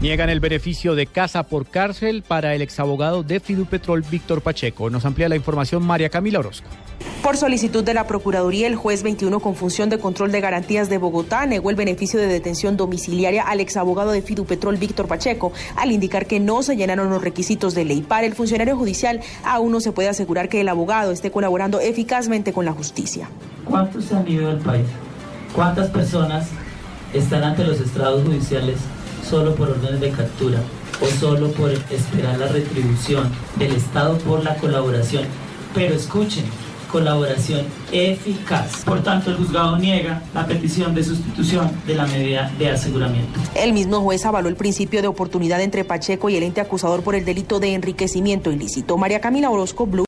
Niegan el beneficio de casa por cárcel para el exabogado de Fidupetrol Víctor Pacheco. Nos amplía la información María Camila Orozco. Por solicitud de la Procuraduría, el juez 21 con función de control de garantías de Bogotá negó el beneficio de detención domiciliaria al exabogado de Fidupetrol Víctor Pacheco, al indicar que no se llenaron los requisitos de ley. Para el funcionario judicial, aún no se puede asegurar que el abogado esté colaborando eficazmente con la justicia. ¿Cuántos se han ido del país? ¿Cuántas personas están ante los estrados judiciales solo por órdenes de captura o solo por esperar la retribución del Estado por la colaboración. Pero escuchen, colaboración eficaz. Por tanto, el juzgado niega la petición de sustitución de la medida de aseguramiento. El mismo juez avaló el principio de oportunidad entre Pacheco y el ente acusador por el delito de enriquecimiento ilícito. María Camila Orozco, Blue.